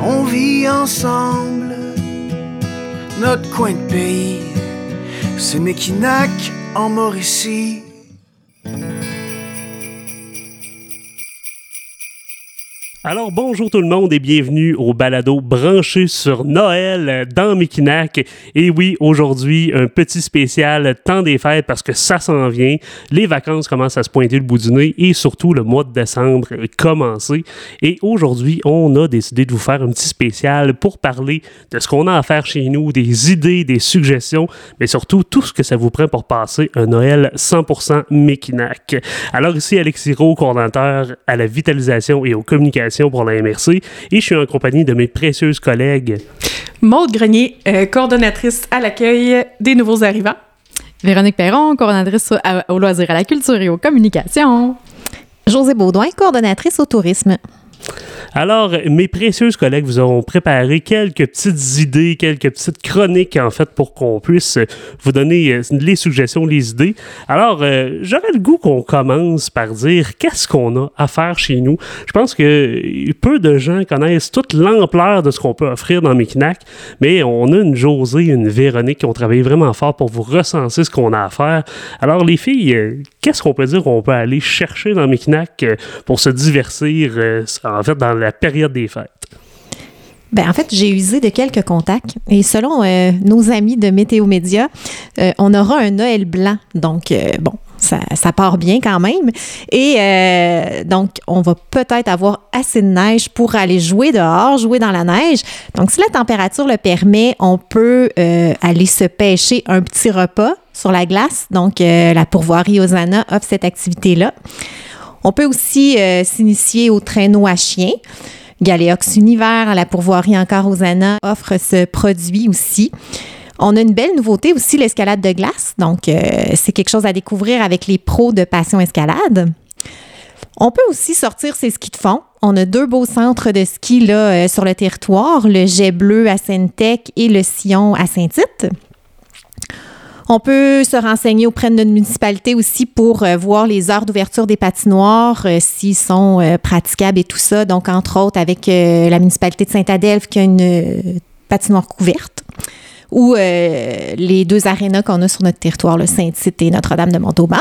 On vit ensemble notre coin de pays, c'est Mekinac en Mauricie. Alors bonjour tout le monde et bienvenue au balado branché sur Noël dans Mekinac. Et oui, aujourd'hui, un petit spécial temps des fêtes parce que ça s'en vient. Les vacances commencent à se pointer le bout du nez et surtout le mois de décembre commencer. Et aujourd'hui, on a décidé de vous faire un petit spécial pour parler de ce qu'on a à faire chez nous, des idées, des suggestions, mais surtout tout ce que ça vous prend pour passer un Noël 100% Mekinac. Alors ici, Alexis Rowe, coordinateur à la vitalisation et aux communications pour la MRC et je suis en compagnie de mes précieuses collègues. Maude Grenier, euh, coordonnatrice à l'accueil des nouveaux arrivants. Véronique Perron, coordonnatrice au loisir à la culture et aux communications. José Baudouin, coordonnatrice au tourisme. Alors, mes précieuses collègues vous ont préparé quelques petites idées, quelques petites chroniques, en fait, pour qu'on puisse vous donner euh, les suggestions, les idées. Alors, euh, j'aurais le goût qu'on commence par dire qu'est-ce qu'on a à faire chez nous. Je pense que peu de gens connaissent toute l'ampleur de ce qu'on peut offrir dans Mekinac, mais on a une Josée, une Véronique qui ont travaillé vraiment fort pour vous recenser ce qu'on a à faire. Alors, les filles, euh, qu'est-ce qu'on peut dire qu'on peut aller chercher dans Mekinac pour se divertir, fait, dans la période des fêtes? Ben, en fait, j'ai usé de quelques contacts et selon euh, nos amis de Météo Média, euh, on aura un Noël blanc. Donc, euh, bon, ça, ça, part bien quand même. Et donc, on va peut-être avoir assez de neige pour aller jouer dehors, jouer dans la neige. Donc, si la température le permet, on peut aller se pêcher un petit repas sur la glace. Donc, la pourvoirie Osana offre cette activité-là. On peut aussi euh, s'initier au traîneau à chien. Galéox Univers, à la pourvoirie encore aux Anna, offre ce produit aussi. On a une belle nouveauté aussi, l'escalade de glace. Donc, euh, c'est quelque chose à découvrir avec les pros de Passion Escalade. On peut aussi sortir ses skis de fond. On a deux beaux centres de ski là, euh, sur le territoire, le Jet Bleu à Sainte-Tech et le Sillon à Saint-Tite. On peut se renseigner auprès de notre municipalité aussi pour euh, voir les heures d'ouverture des patinoires, euh, s'ils sont euh, praticables et tout ça. Donc, entre autres, avec la municipalité de Saint-Adelphe qui a une patinoire couverte ou les deux arénas qu'on a sur notre territoire, le Saint-Tite et Notre-Dame de Montauban.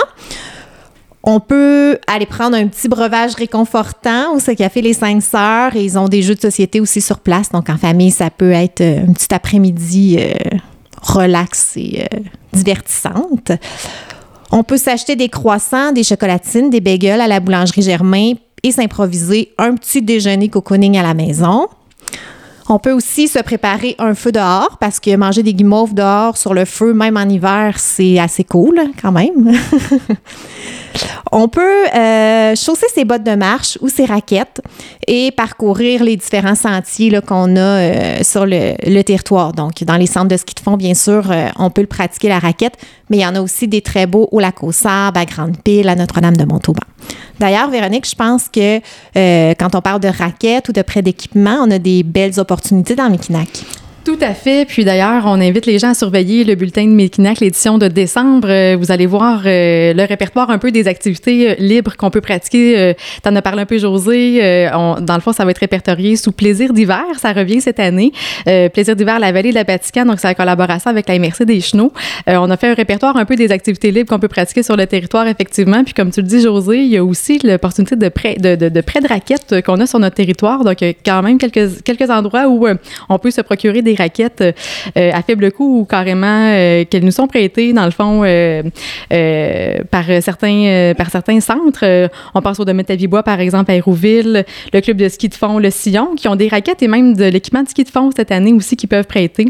On peut aller prendre un petit breuvage réconfortant au Café Les Cinq Sœurs ils ont des jeux de société aussi sur place. Donc, en famille, ça peut être un petit après-midi relax et divertissante. On peut s'acheter des croissants, des chocolatines, des bagels à la boulangerie Germain et s'improviser un petit déjeuner cocooning à la maison. On peut aussi se préparer un feu dehors parce que manger des guimauves dehors sur le feu, même en hiver, c'est assez cool quand même. On peut euh, chausser ses bottes de marche ou ses raquettes et parcourir les différents sentiers qu'on a euh, sur le, territoire. Donc, dans les centres de ski de fond, bien sûr, euh, on peut le pratiquer la raquette, mais il y en a aussi des très beaux au lac aux Sables, à Grande-Pile, à Notre-Dame de Montauban. D'ailleurs, Véronique, je pense que quand on parle de raquettes ou de prêt d'équipement, on a des belles opportunités dans Mekinac. Tout à fait. Puis d'ailleurs, on invite les gens à surveiller le bulletin de Mekinac, l'édition de décembre. Euh, vous allez voir euh, le répertoire un peu des activités euh, libres qu'on peut pratiquer. tu en as parlé un peu, José. dans le fond, ça va être répertorié sous Plaisir d'hiver. Ça revient cette année. Plaisir d'hiver, la vallée de la Vatican. Donc, c'est la collaboration avec la MRC des Chenaux. on a fait un répertoire un peu des activités libres qu'on peut pratiquer sur le territoire, effectivement. Puis comme tu le dis, José, il y a aussi l'opportunité de prêt de, prêt de raquettes qu'on a sur notre territoire. Donc, quand même quelques, quelques endroits où on peut se procurer des raquettes euh, à faible coût ou carrément euh, qu'elles nous sont prêtées, dans le fond, euh, par, certains, par certains centres. on pense au domaine de bois par exemple, à Hérouville, le club de ski de fond, le Sillon, qui ont des raquettes et même de l'équipement de ski de fond cette année aussi qui peuvent prêter.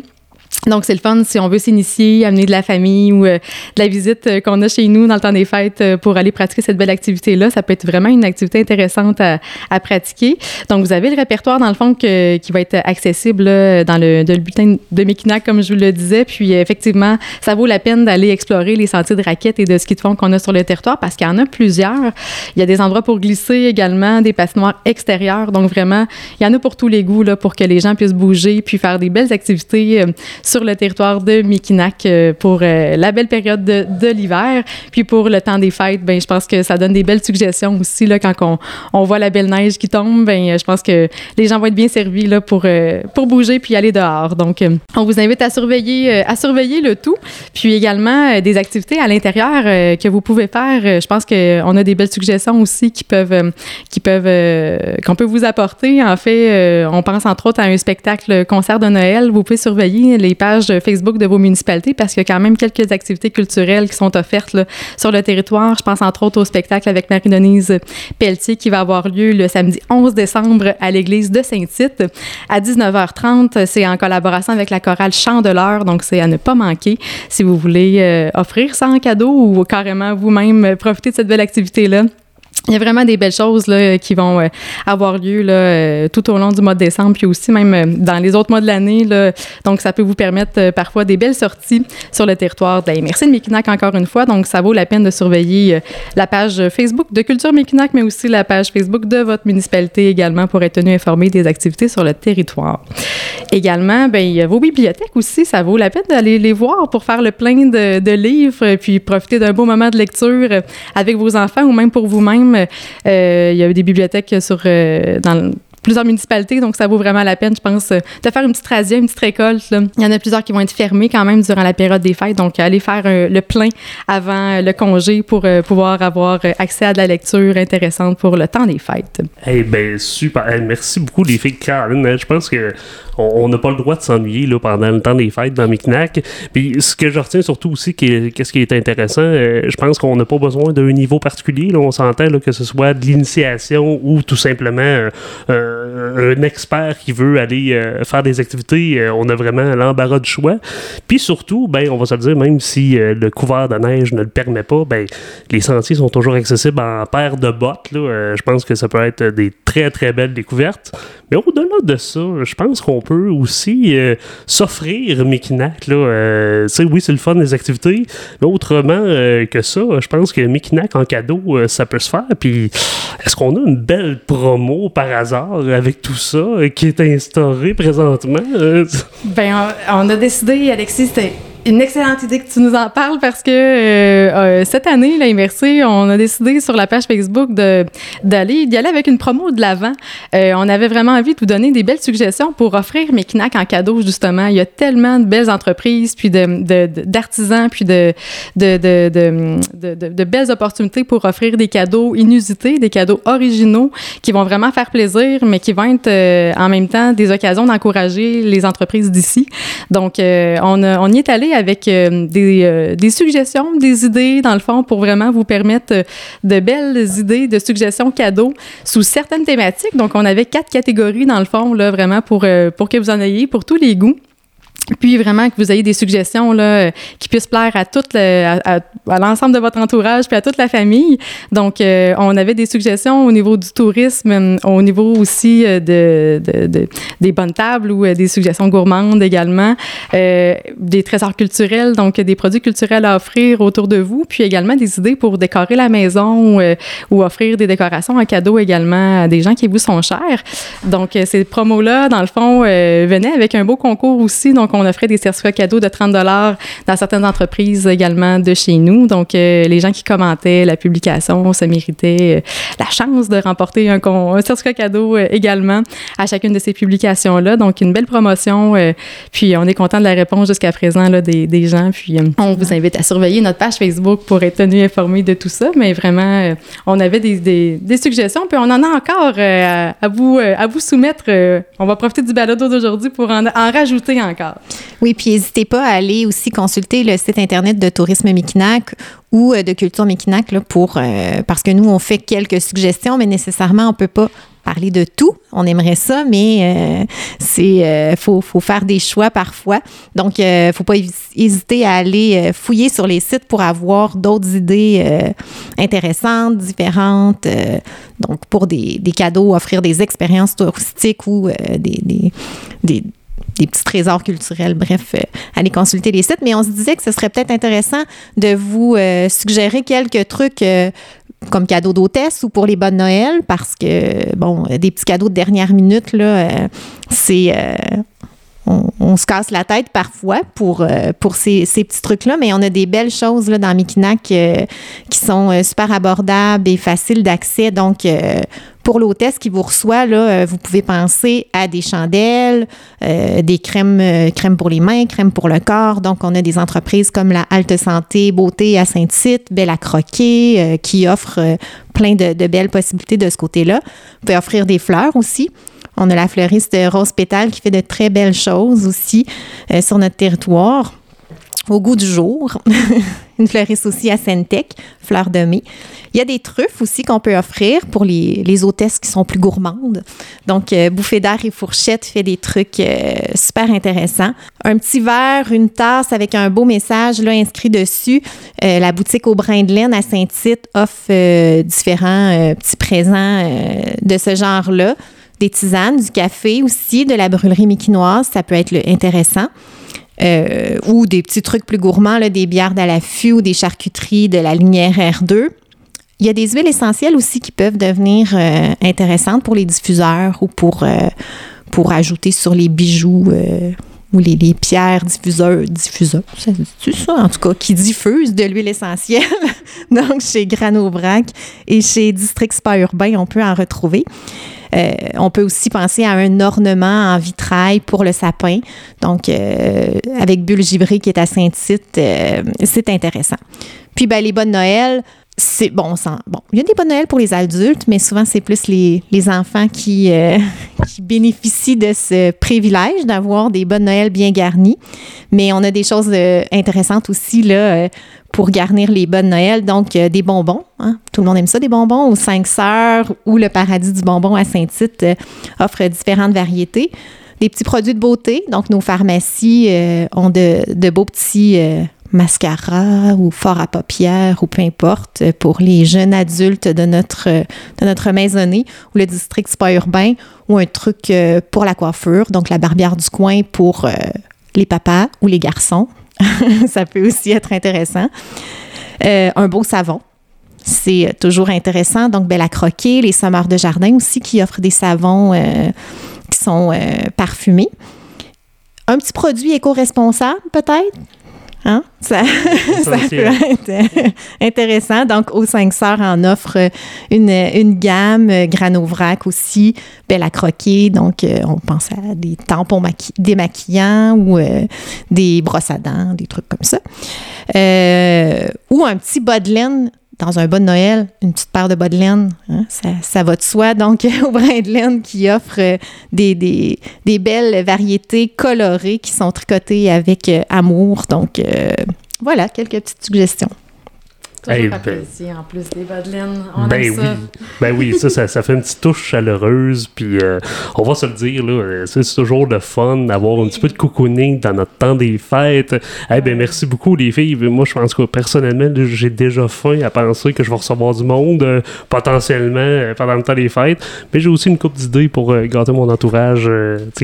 Donc, c'est le fun si on veut s'initier, amener de la famille ou euh, de la visite euh, qu'on a chez nous dans le temps des fêtes euh, pour aller pratiquer cette belle activité-là. Ça peut être vraiment une activité intéressante à, à, pratiquer. Donc, vous avez le répertoire, dans le fond, que, qui va être accessible dans le, de le bulletin de Mekinac, comme je vous le disais. Puis, effectivement, ça vaut la peine d'aller explorer les sentiers de raquettes et de ski de fond qu'on a sur le territoire parce qu'il y en a plusieurs. Il y a des endroits pour glisser également, des patinoires extérieures. Donc, vraiment, il y en a pour tous les goûts, là, pour que les gens puissent bouger puis faire des belles activités sur le territoire de Mikinac pour la belle période de, l'hiver. Puis pour le temps des fêtes, ben, je pense que ça donne des belles suggestions aussi là, quand on, on voit la belle neige qui tombe. Ben, je pense que les gens vont être bien servis là, pour, pour bouger puis aller dehors. Donc, on vous invite à surveiller, à surveiller le tout. Puis également des activités à l'intérieur que vous pouvez faire. Je pense qu'on a des belles suggestions aussi qui peuvent, qui peuvent, qu'on peut vous apporter. En fait, on pense entre autres à un spectacle concert de Noël. Vous pouvez surveiller les pages Facebook de vos municipalités parce qu'il y a quand même quelques activités culturelles qui sont offertes sur le territoire. Je pense entre autres au spectacle avec Marie-Denise Pelletier qui va avoir lieu le samedi 11 décembre à l'église de Saint-Tite à 19h30. C'est en collaboration avec la chorale Chandeleur, donc c'est à ne pas manquer si vous voulez euh, offrir ça en cadeau ou carrément vous-même profiter de cette belle activité-là. Il y a vraiment des belles choses là, qui vont euh, avoir lieu là, euh, tout au long du mois de décembre, puis aussi même euh, dans les autres mois de l'année. Donc, ça peut vous permettre parfois des belles sorties sur le territoire de la MRC de Mekinac, encore une fois. Donc, ça vaut la peine de surveiller la page Facebook de Culture Mekinac, mais aussi la page Facebook de votre municipalité également pour être tenu informé des activités sur le territoire. Également, ben, il y a vos bibliothèques aussi. Ça vaut la peine d'aller les voir pour faire le plein de, de livres, puis profiter d'un beau moment de lecture avec vos enfants ou même pour vous-même euh, il y a des bibliothèques sur, euh, dans plusieurs municipalités, donc ça vaut vraiment la peine, je pense, euh, de faire une petite radio, une petite récolte. Il y en a plusieurs qui vont être fermés quand même durant la période des fêtes, donc allez faire le plein avant le congé pour pouvoir avoir accès à de la lecture intéressante pour le temps des fêtes. Eh bien, super. merci beaucoup, les filles Caroline. Je pense que on n'a pas le droit de s'ennuyer pendant le temps des fêtes dans Micnac. Puis ce que je retiens surtout aussi, qu'est-ce qui est intéressant, euh, je pense qu'on n'a pas besoin d'un niveau particulier. Là, on s'entend que ce soit de l'initiation ou tout simplement euh, euh, un expert qui veut aller faire des activités. on a vraiment l'embarras du choix. Puis surtout, ben, on va se dire, même si le couvert de neige ne le permet pas, ben, les sentiers sont toujours accessibles en paire de bottes. Là. je pense que ça peut être des très très belles découvertes. Mais au-delà de ça, je pense qu'on peut aussi euh, s'offrir euh, oui, c'est le fun des activités, mais autrement euh, que ça, je pense que Mekinac en cadeau, ça peut se faire. Puis, est-ce qu'on a une belle promo par hasard? Avec tout ça qui est instauré présentement? ben, on, on, a décidé, Alexis, c'était une excellente idée que tu nous en parles parce que euh, euh, cette année, la on a décidé sur la page Facebook de, d'aller, d'y aller avec une promo de l'avant. Euh, on avait vraiment envie de vous donner des belles suggestions pour offrir mes knacks en cadeau, justement. Il y a tellement de belles entreprises, puis de, d'artisans, puis de, de, de, belles opportunités pour offrir des cadeaux inusités, des cadeaux originaux qui vont vraiment faire plaisir, mais qui vont être en même temps des occasions d'encourager les entreprises d'ici. Donc, on, on y est allé avec euh, des, euh, des, suggestions, des idées, dans le fond, pour vraiment vous permettre euh, de belles idées, de suggestions cadeaux sous certaines thématiques. Donc, on avait quatre catégories, dans le fond, là, vraiment pour que vous en ayez pour tous les goûts. Puis vraiment que vous ayez des suggestions là, qui puissent plaire à toute à, l'ensemble de votre entourage puis à toute la famille. Donc euh, on avait des suggestions au niveau du tourisme, au niveau aussi euh, de, de, des bonnes tables ou euh, des suggestions gourmandes également, des trésors culturels donc des produits culturels à offrir autour de vous, puis également des idées pour décorer la maison ou, ou offrir des décorations en cadeau également à des gens qui vous sont chers. Donc ces promos là dans le fond venaient avec un beau concours aussi donc on offrait des certificats cadeaux de 30 dollars dans certaines entreprises également de chez nous. Donc, euh, les gens qui commentaient la publication, ça méritait euh, la chance de remporter un, certificat cadeau euh, également à chacune de ces publications-là. Donc, une belle promotion. puis, on est content de la réponse jusqu'à présent là, des, des, gens. Puis, on vous invite à surveiller notre page Facebook pour être tenu informé de tout ça. Mais vraiment, on avait des, des, des, suggestions. Puis, on en a encore à, vous, à vous soumettre. on va profiter du balado d'aujourd'hui pour en, en rajouter encore. Oui, puis n'hésitez pas à aller aussi consulter le site internet de Tourisme Mekinac ou euh, de Culture Mekinac pour euh, parce que nous on fait quelques suggestions, mais nécessairement on peut pas parler de tout. On aimerait ça, mais euh, c'est faut, faut, faire des choix parfois. Donc, ne faut pas hésiter à aller fouiller sur les sites pour avoir d'autres idées intéressantes, différentes. donc, pour des, des, cadeaux, offrir des expériences touristiques ou des, des, des des petits trésors culturels. Bref, euh, allez consulter les sites. Mais on se disait que ce serait peut-être intéressant de vous euh, suggérer quelques trucs euh, comme cadeau d'hôtesse ou pour les bonnes Noël parce que, bon, des petits cadeaux de dernière minute, là, c'est. On, on se casse la tête parfois pour, euh, pour ces, ces petits trucs-là, mais on a des belles choses là, dans Mikinac qui sont super abordables et faciles d'accès. Donc, pour l'hôtesse qui vous reçoit, là, vous pouvez penser à des chandelles, des crèmes, crèmes pour les mains, crèmes pour le corps. Donc, on a des entreprises comme la Halte Santé Beauté à Saint-Tite, Belle à Croquer, qui offrent plein de, de, belles possibilités de ce côté-là. Vous pouvez offrir des fleurs aussi. On a la fleuriste Rose Pétale qui fait de très belles choses aussi euh, sur notre territoire. Au goût du jour. Une fleuriste aussi à Sentec, fleur de mai. Il y a des truffes aussi qu'on peut offrir pour les, les, hôtesses qui sont plus gourmandes. Donc, euh, Bouffée d'air et fourchette fait des trucs euh, super intéressants. Un petit verre, une tasse avec un beau message là, inscrit dessus. la boutique au brin de laine à Saint-Tite offre différents petits présents de ce genre-là des tisanes, du café aussi, de la brûlerie miquinoise, ça peut être intéressant. Euh, ou des petits trucs plus gourmands, là, des bières à l'affût ou des charcuteries de la lignée R2. Il y a des huiles essentielles aussi qui peuvent devenir euh, intéressantes pour les diffuseurs ou pour, euh, pour ajouter sur les bijoux ou les, pierres diffuseurs, diffuseurs, c'est ça? En tout cas, qui diffusent de l'huile essentielle. Donc, chez Granovrac et chez District Spa Urbain, on peut en retrouver. Euh, on peut aussi penser à un ornement en vitrail pour le sapin. Donc, euh, avec Bulle Gibré qui est à Saint-Tite, euh, c'est intéressant. Puis, ben, les bonnes Noël, c'est bon, bon, il y a des bonnes Noël pour les adultes, mais souvent c'est plus les, enfants qui, qui, bénéficient de ce privilège d'avoir des bonnes Noël bien garnies. Mais on a des choses intéressantes aussi là pour garnir les bonnes Noël. Donc, euh, des bonbons. Hein. Tout le monde aime ça, des bonbons. Aux Cinq Sœurs ou le Paradis du bonbon à Saint-Tite euh, offre différentes variétés. Des petits produits de beauté. Donc, nos pharmacies euh, ont de, beaux petits mascaras ou forts à paupières ou peu importe pour les jeunes adultes de notre, de notre maisonnée ou le district spa urbain ou un truc pour la coiffure. Donc, la barbière du coin pour les papas ou les garçons. ça peut aussi être intéressant. Euh, un beau savon. C'est toujours intéressant. Donc, belle à croquer. Les sommeurs de jardin aussi qui offrent des savons euh, qui sont euh, parfumés. Un petit produit éco-responsable, peut-être? Hein? Ça, peut être euh, intéressant. Donc, aux 5 sœurs en offre une, une gamme, euh, Granovrac aussi, belle à croquer. Donc, euh, on pense à des tampons démaquillants ou des brosses à dents, des trucs comme ça. ou un petit bas de laine dans un bas de Noël, une petite paire de bas de laine, hein, ça, va de soi. Donc, au brin de laine qui offre euh, des, belles variétés colorées qui sont tricotées avec euh, amour. Donc, euh, voilà, quelques petites suggestions. Toujours ben, en plus des bas de laine. On ben, oui. Ça. ben oui, ça, ça, ça, fait une petite touche chaleureuse. Puis euh, on va se le dire, là, euh, c'est toujours le fun d'avoir un petit peu de cocooning dans notre temps des fêtes. Eh ben, merci beaucoup, les filles. Moi, je pense que personnellement, j'ai déjà faim à penser que je vais recevoir du monde euh, potentiellement pendant le temps des fêtes. Mais j'ai aussi une coupe d'idées pour gâter mon entourage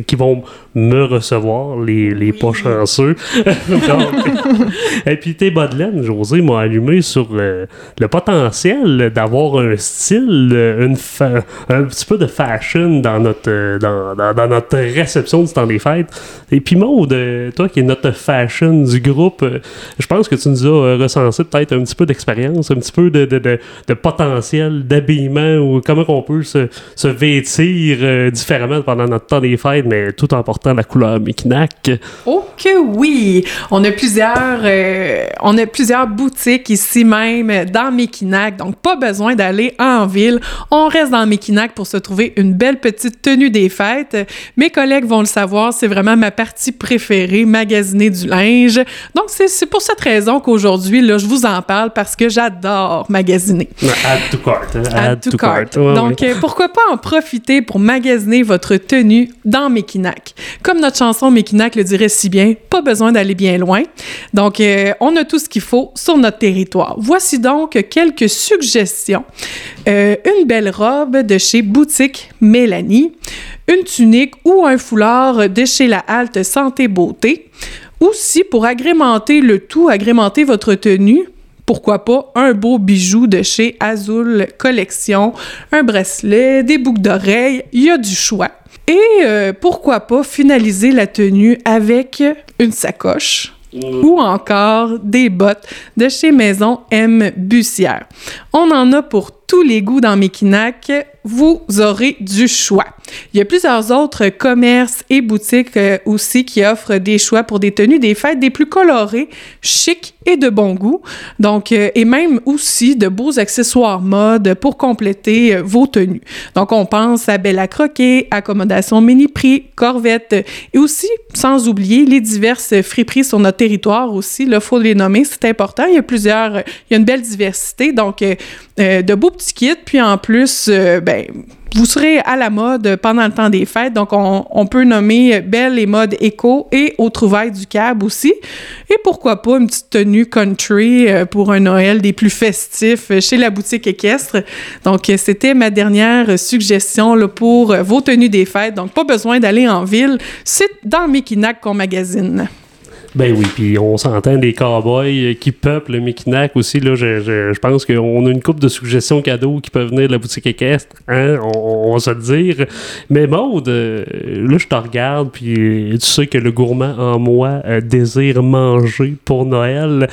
qui vont me recevoir, les, les pas chanceux. et puis tes laine, José m'a allumé sur le, potentiel d'avoir un style, une un petit peu de fashion dans notre, dans, dans, notre réception du temps des fêtes. Et puis Maud, toi qui es notre fashion du groupe, je pense que tu nous as recensé peut-être un petit peu d'expérience, un petit peu de, de, de, potentiel d'habillement ou comment on peut se, se vêtir euh, différemment pendant notre temps des fêtes, mais tout en portant la couleur Mikinac. Oh que oui! On a plusieurs, euh, on a plusieurs boutiques ici même dans Mekinac, donc pas besoin d'aller en ville. On reste dans Mekinac pour se trouver une belle petite tenue des fêtes. Mes collègues vont le savoir, c'est vraiment ma partie préférée, magasiner du linge. Donc c'est pour cette raison qu'aujourd'hui, là, je vous en parle parce que j'adore magasiner. Add to cart. Hein? Add, to, cart. donc euh, pourquoi pas en profiter pour magasiner votre tenue dans Mekinac? Comme notre chanson Mekinac le dirait si bien, pas besoin d'aller bien loin. Donc euh, on a tout ce qu'il faut sur notre territoire. Voici donc quelques suggestions. Euh, une belle robe de chez Boutique Mélanie, une tunique ou un foulard de chez la halte Santé Beauté. Aussi, pour agrémenter le tout, agrémenter votre tenue, pourquoi pas un beau bijou de chez Azul Collection, un bracelet, des boucles d'oreilles, il y a du choix. Et euh, pourquoi pas finaliser la tenue avec une sacoche ou encore des bottes de chez Maison M Bussière. On en a pour tous les goûts dans Mekinac, vous aurez du choix. Il y a plusieurs autres commerces et boutiques euh, aussi qui offrent des choix pour des tenues des fêtes des plus colorées, chic et de bon goût. Donc, euh, et même aussi de beaux accessoires mode pour compléter euh, vos tenues. Donc, on pense à Bella Croquet, Accommodation Mini-Prix, Corvette et aussi, sans oublier, les diverses friperies sur notre territoire aussi. Il faut les nommer, c'est important. Il y a plusieurs, il y a une belle diversité. Donc, de beaux petits kits. Puis en plus, ben, vous serez à la mode pendant le temps des fêtes, donc on, peut nommer Belle et mode éco et au trouvailles du cab aussi. Et pourquoi pas une petite tenue country euh, pour un Noël des plus festifs chez la boutique équestre. Donc c'était ma dernière suggestion pour vos tenues des fêtes. Donc pas besoin d'aller en ville, c'est dans Mekinac qu'on magasine. Ben oui, puis on s'entend des cowboys qui peuplent le Mekinac aussi. Là, je, je, je pense qu'on a une coupe de suggestions cadeaux qui peuvent venir de la boutique équestre. Hein? On, va se le dire. Mais Maude, euh, là, je te regarde, puis tu sais que le gourmand en moi euh, désire manger pour Noël.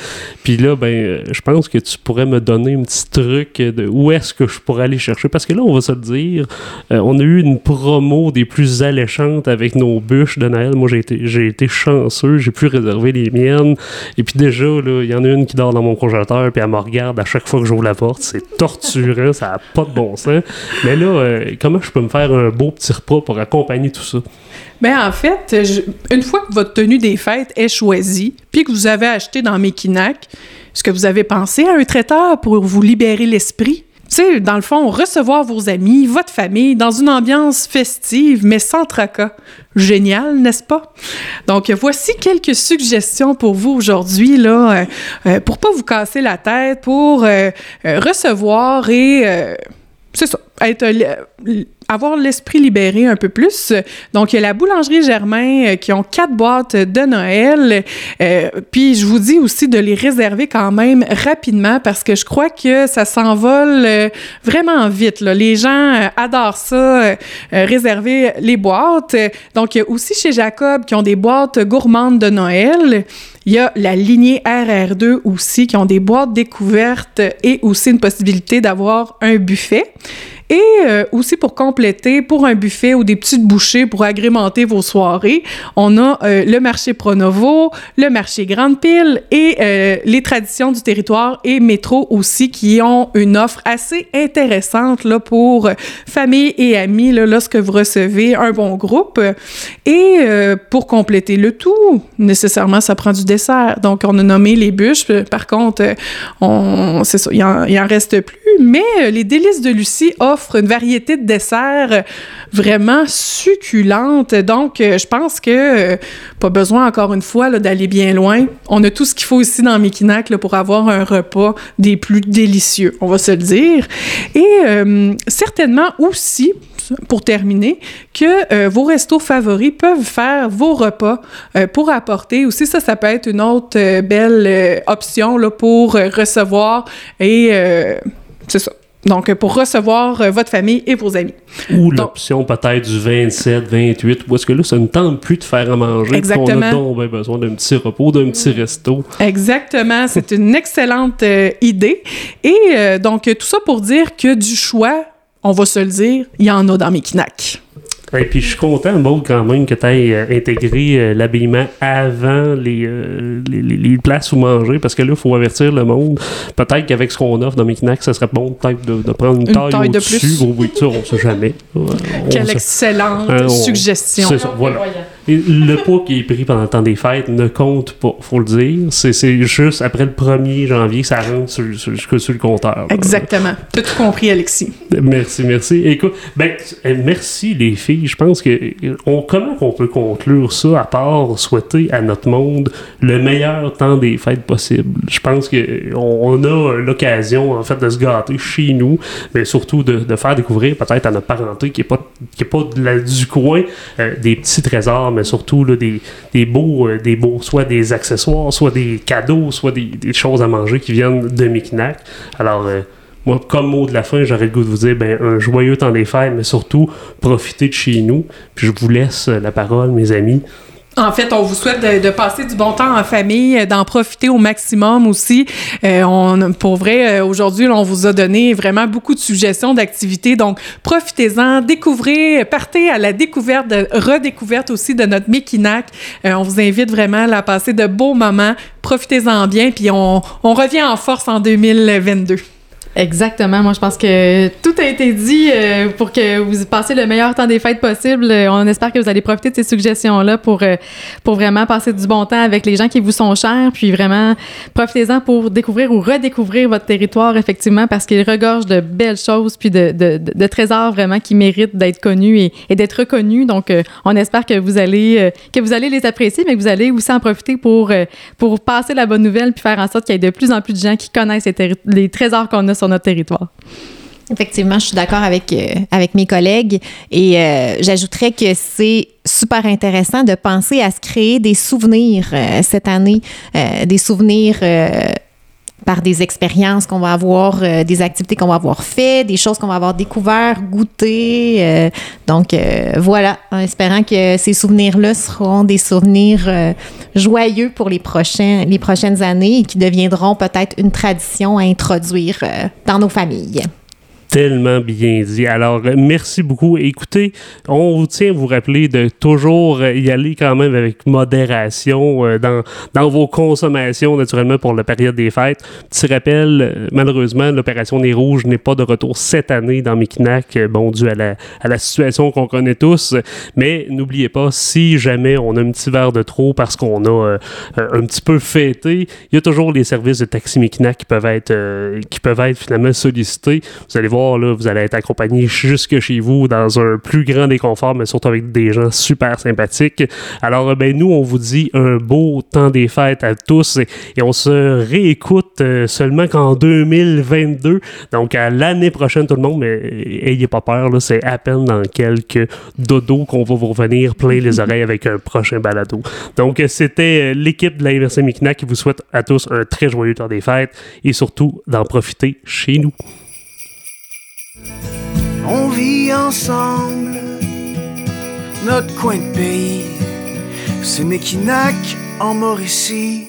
Puis là, ben, euh, je pense que tu pourrais me donner un petit truc de où est-ce que je pourrais aller chercher. Parce que là, on va se le dire, on a eu une promo des plus alléchantes avec nos bûches de Noël. Moi, j'ai été, j'ai été chanceux. J'ai pu réserver les miennes. Et puis déjà, il y en a une qui dort dans mon congélateur, puis elle me regarde à chaque fois que j'ouvre la porte. C'est torturant, ça n'a pas de bon sens. Mais là, euh, comment je peux me faire un beau petit repas pour accompagner tout ça? Bien, en fait, une fois que votre tenue des fêtes est choisie, puis que vous avez acheté dans Mekinac, est-ce que vous avez pensé à un traiteur pour vous libérer l'esprit? Sais, dans le fond, recevoir vos amis, votre famille, dans une ambiance festive, mais sans tracas. Génial, n'est-ce pas? Donc, voici quelques suggestions pour vous aujourd'hui, là, euh, euh, pour pas vous casser la tête, pour euh, recevoir et... c'est ça, être avoir l'esprit libéré un peu plus. Donc, il y a la boulangerie Germain euh, qui ont quatre boîtes de Noël. Euh, puis, je vous dis aussi de les réserver quand même rapidement parce que je crois que ça s'envole euh, vraiment vite. Les gens adorent ça, réserver les boîtes. Donc, il y a aussi chez Jacob qui ont des boîtes gourmandes de Noël. Il y a la lignée RR2 aussi qui ont des boîtes découvertes et aussi une possibilité d'avoir un buffet. Et aussi pour compléter, pour un buffet ou des petites bouchées pour agrémenter vos soirées, on a euh, le marché Pronovo, le marché Grande Pile et euh, les traditions du territoire et métro aussi qui ont une offre assez intéressante là, pour famille et amis là, lorsque vous recevez un bon groupe. Et pour compléter le tout, nécessairement, ça prend du dessert. Donc, on a nommé les bûches. Par contre, on, c'est ça, il en, en reste plus. Mais les délices de Lucie offrent offre une variété de desserts vraiment succulente. Donc, euh, je pense que euh, pas besoin, encore une fois, d'aller bien loin. On a tout ce qu'il faut ici dans Mekinac pour avoir un repas des plus délicieux, on va se le dire. Et euh, certainement aussi, pour terminer, que vos restos favoris peuvent faire vos repas pour apporter aussi. Ça, ça peut être une autre belle option pour recevoir et c'est ça donc, pour recevoir euh, votre famille et vos amis. Ou l'option peut-être du 27, 28, où est-ce que là, ça ne tente plus de faire à manger. Exactement. On a donc besoin d'un petit repos, d'un petit resto. Exactement. C'est une excellente euh, idée. Et euh, donc, tout ça pour dire que du choix, on va se le dire, il y en a dans mes knacks. Et puis je suis content, Maud, quand même, que tu aies euh, intégré euh, l'habillement avant les, euh, les, les, places où manger, parce que là, il faut avertir le monde. Peut-être qu'avec ce qu'on offre dans Mekinac, ça serait bon peut-être de, de, prendre une, taille, taille au-dessus. Oui, ça, on sait jamais. Quelle excellente hein, suggestion. C'est ça, voilà le poids qui est pris pendant le temps des fêtes ne compte pas, faut le dire. C'est juste après le 1er janvier que ça rentre sur, sur, le compteur. Exactement. Tout compris, Alexis. Merci, merci. Écoute, ben, eh, merci les filles. Je pense que on, comment on peut conclure ça à part souhaiter à notre monde le meilleur temps des fêtes possible? Je pense que on, a l'occasion en fait de se gâter chez nous, mais surtout de, de faire découvrir peut-être à notre parenté qui est pas qui est pas de la, du coin euh, des petits trésors mais surtout là, des, des, beaux, euh, des beaux, soit des accessoires, soit des cadeaux, soit des, choses à manger qui viennent de Mekinac. Alors, euh, moi, comme mot de la fin, j'aurais le goût de vous dire ben, un joyeux temps des fêtes, mais surtout profitez de chez nous. Puis je vous laisse la parole, mes amis. En fait, on vous souhaite de, passer du bon temps en famille, d'en profiter au maximum aussi. Euh, on, pour vrai, euh, aujourd'hui, on vous a donné vraiment beaucoup de suggestions d'activités. Donc, profitez-en, découvrez, partez à la découverte, de, redécouverte aussi de notre Mekinac. Euh, on vous invite vraiment à passer de beaux moments. Profitez-en bien, puis on, on revient en force en 2022. Exactement. Moi, je pense que tout a été dit euh, pour que vous passiez le meilleur temps des fêtes possible. Euh, on espère que vous allez profiter de ces suggestions-là pour, euh, pour vraiment passer du bon temps avec les gens qui vous sont chers. Puis vraiment, profitez-en pour découvrir ou redécouvrir votre territoire, effectivement, parce qu'il regorge de belles choses puis de, de, trésors vraiment qui méritent d'être connus et, et d'être reconnus. Donc, on espère que vous, allez, que vous allez les apprécier, mais que vous allez aussi en profiter pour, pour passer la bonne nouvelle puis faire en sorte qu'il y ait de plus en plus de gens qui connaissent les, les trésors qu'on a sur notre territoire. Effectivement, je suis d'accord avec, euh, avec mes collègues et euh, j'ajouterais que c'est super intéressant de penser à se créer des souvenirs euh, cette année, des souvenirs par des expériences qu'on va avoir, des activités qu'on va avoir fait, des choses qu'on va avoir découvert, goûté. donc voilà, en espérant que ces souvenirs-là seront des souvenirs joyeux pour les, prochains, les prochaines années et qui deviendront peut-être une tradition à introduire dans nos familles tellement bien dit. Alors, merci beaucoup. Écoutez, on vous tient à vous rappeler de toujours y aller quand même avec modération euh, dans, dans vos consommations, naturellement, pour la période des fêtes. Petit rappel, euh, malheureusement, l'opération Nez Rouge n'est pas de retour cette année dans Mekinac, euh, bon, dû à la, à la situation qu'on connaît tous. Mais n'oubliez pas, si jamais on a un petit verre de trop parce qu'on a un petit peu fêté, il y a toujours les services de taxi Mekinac qui peuvent être, qui peuvent être finalement sollicités. Vous allez voir vous allez être accompagné jusque chez vous dans un plus grand déconfort, mais surtout avec des gens super sympathiques. Alors, ben, nous, on vous dit un beau temps des fêtes à tous et, on se réécoute euh, seulement qu'en 2022. Donc, à l'année prochaine, tout le monde, mais ayez pas peur, c'est à peine dans quelques dodos qu'on va vous revenir plein les oreilles avec un prochain balado. Donc, c'était l'équipe de la Micnac qui vous souhaite à tous un très joyeux temps des fêtes et surtout d'en profiter chez nous. On vit ensemble, notre coin de pays, c'est Mékinac en Mauricie.